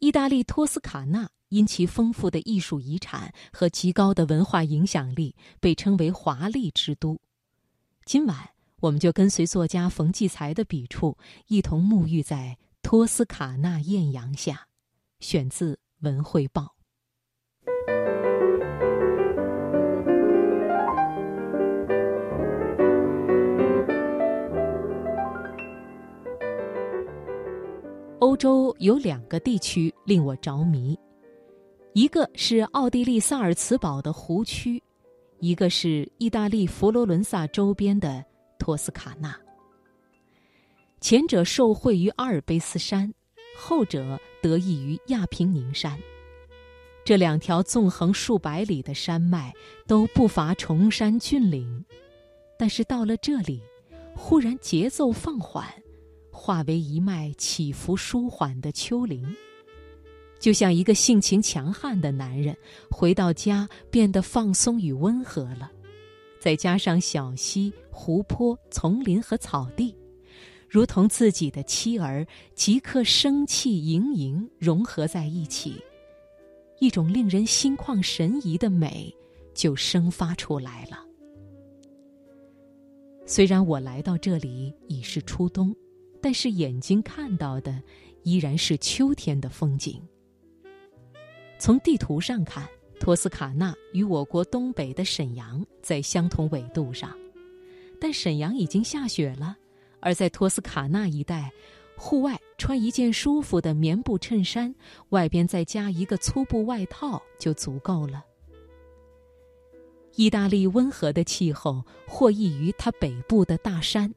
意大利托斯卡纳因其丰富的艺术遗产和极高的文化影响力，被称为“华丽之都”。今晚，我们就跟随作家冯骥才的笔触，一同沐浴在托斯卡纳艳阳下。选自《文汇报》。洲有两个地区令我着迷，一个是奥地利萨尔茨堡的湖区，一个是意大利佛罗伦萨周边的托斯卡纳。前者受惠于阿尔卑斯山，后者得益于亚平宁山。这两条纵横数百里的山脉都不乏崇山峻岭，但是到了这里，忽然节奏放缓。化为一脉起伏舒缓的丘陵，就像一个性情强悍的男人回到家变得放松与温和了。再加上小溪、湖泊、丛林和草地，如同自己的妻儿，即刻生气盈盈融合在一起，一种令人心旷神怡的美就生发出来了。虽然我来到这里已是初冬。但是眼睛看到的依然是秋天的风景。从地图上看，托斯卡纳与我国东北的沈阳在相同纬度上，但沈阳已经下雪了，而在托斯卡纳一带，户外穿一件舒服的棉布衬衫，外边再加一个粗布外套就足够了。意大利温和的气候获益于它北部的大山。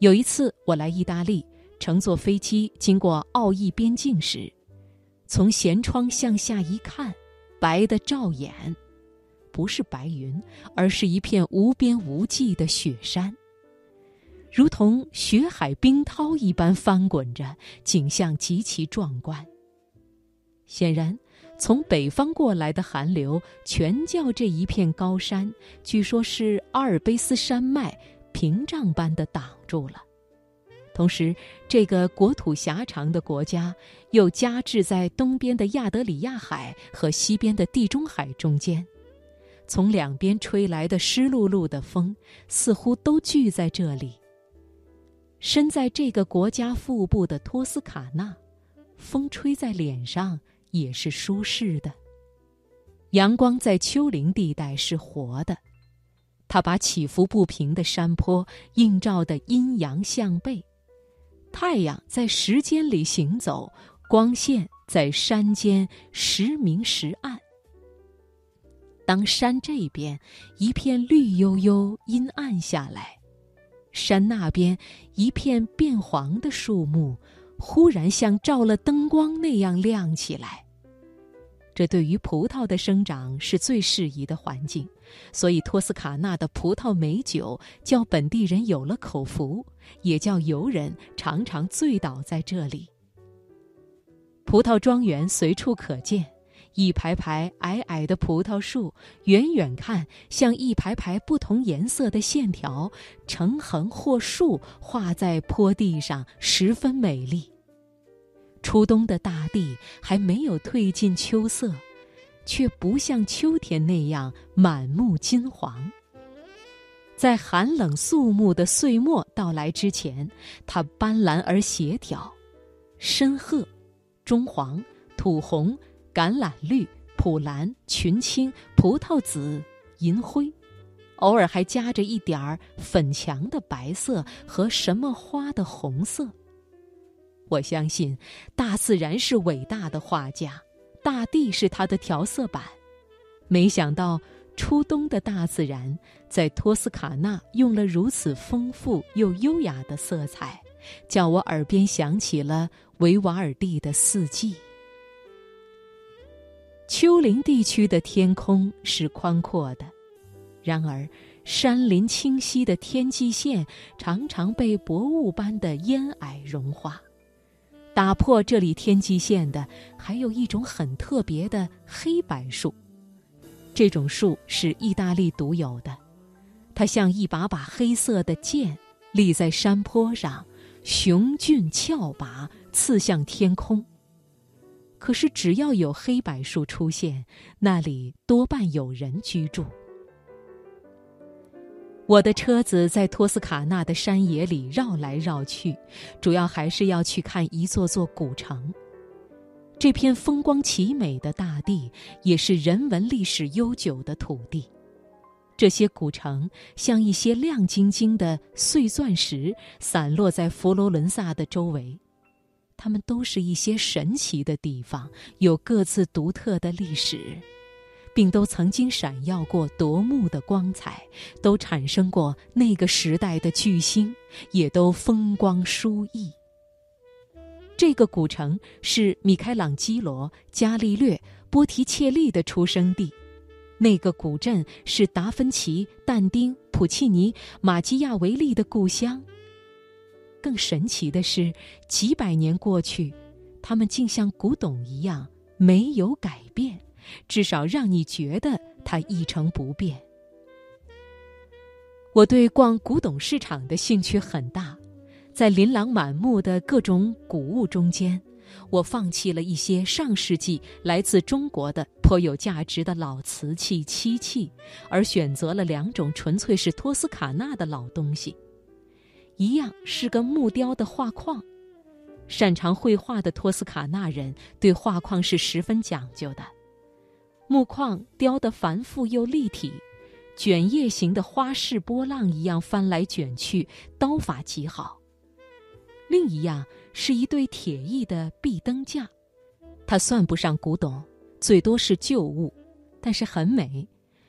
有一次，我来意大利，乘坐飞机经过奥意边境时，从舷窗向下一看，白的照眼，不是白云，而是一片无边无际的雪山，如同雪海冰涛一般翻滚着，景象极其壮观。显然，从北方过来的寒流全叫这一片高山，据说是阿尔卑斯山脉。屏障般的挡住了，同时，这个国土狭长的国家又夹置在东边的亚得里亚海和西边的地中海中间，从两边吹来的湿漉漉的风似乎都聚在这里。身在这个国家腹部的托斯卡纳，风吹在脸上也是舒适的，阳光在丘陵地带是活的。它把起伏不平的山坡映照得阴阳相背，太阳在时间里行走，光线在山间时明时暗。当山这边一片绿油油、阴暗下来，山那边一片变黄的树木，忽然像照了灯光那样亮起来。这对于葡萄的生长是最适宜的环境，所以托斯卡纳的葡萄美酒叫本地人有了口福，也叫游人常常醉倒在这里。葡萄庄园随处可见，一排排矮矮的葡萄树，远远看像一排排不同颜色的线条，成横或竖画在坡地上，十分美丽。初冬的大地还没有褪尽秋色，却不像秋天那样满目金黄。在寒冷肃穆的岁末到来之前，它斑斓而协调，深褐、棕黄、土红、橄榄绿、普蓝、群青、葡萄紫、银灰，偶尔还夹着一点儿粉墙的白色和什么花的红色。我相信，大自然是伟大的画家，大地是他的调色板。没想到，初冬的大自然在托斯卡纳用了如此丰富又优雅的色彩，叫我耳边响起了维瓦尔第的四季。丘陵地区的天空是宽阔的，然而山林清晰的天际线常常被薄雾般的烟霭融化。打破这里天际线的，还有一种很特别的黑柏树。这种树是意大利独有的，它像一把把黑色的剑，立在山坡上，雄峻峭拔，刺向天空。可是只要有黑柏树出现，那里多半有人居住。我的车子在托斯卡纳的山野里绕来绕去，主要还是要去看一座座古城。这片风光奇美的大地，也是人文历史悠久的土地。这些古城像一些亮晶晶的碎钻石，散落在佛罗伦萨的周围。它们都是一些神奇的地方，有各自独特的历史。并都曾经闪耀过夺目的光彩，都产生过那个时代的巨星，也都风光殊异。这个古城是米开朗基罗、伽利略、波提切利的出生地，那个古镇是达芬奇、但丁、普契尼、马基亚维利的故乡。更神奇的是，几百年过去，他们竟像古董一样没有改变。至少让你觉得它一成不变。我对逛古董市场的兴趣很大，在琳琅满目的各种古物中间，我放弃了一些上世纪来自中国的颇有价值的老瓷器、漆器，而选择了两种纯粹是托斯卡纳的老东西。一样是个木雕的画框，擅长绘画的托斯卡纳人对画框是十分讲究的。木框雕得繁复又立体，卷叶形的花式波浪一样翻来卷去，刀法极好。另一样是一对铁艺的壁灯架，它算不上古董，最多是旧物，但是很美。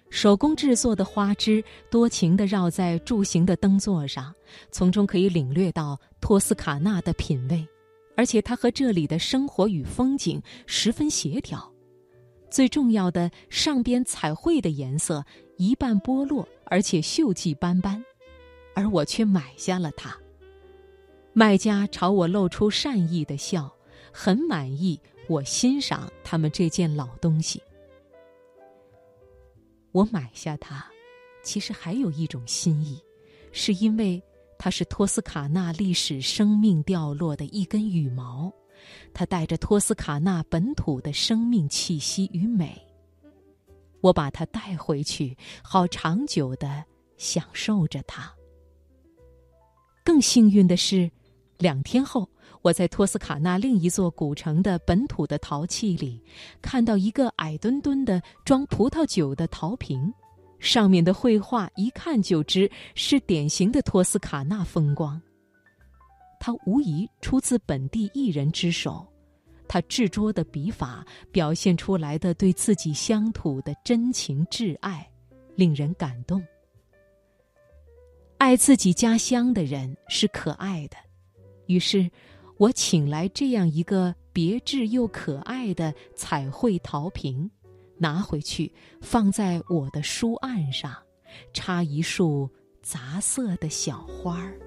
手工制作的花枝多情地绕在柱形的灯座上，从中可以领略到托斯卡纳的品味，而且它和这里的生活与风景十分协调。最重要的，上边彩绘的颜色一半剥落，而且锈迹斑斑，而我却买下了它。卖家朝我露出善意的笑，很满意我欣赏他们这件老东西。我买下它，其实还有一种心意，是因为它是托斯卡纳历史生命掉落的一根羽毛。它带着托斯卡纳本土的生命气息与美，我把它带回去，好长久的享受着它。更幸运的是，两天后，我在托斯卡纳另一座古城的本土的陶器里，看到一个矮墩墩的装葡萄酒的陶瓶，上面的绘画一看就知是典型的托斯卡纳风光。它无疑出自本地艺人之手，他执拙的笔法表现出来的对自己乡土的真情挚爱，令人感动。爱自己家乡的人是可爱的，于是，我请来这样一个别致又可爱的彩绘陶瓶，拿回去放在我的书案上，插一束杂色的小花儿。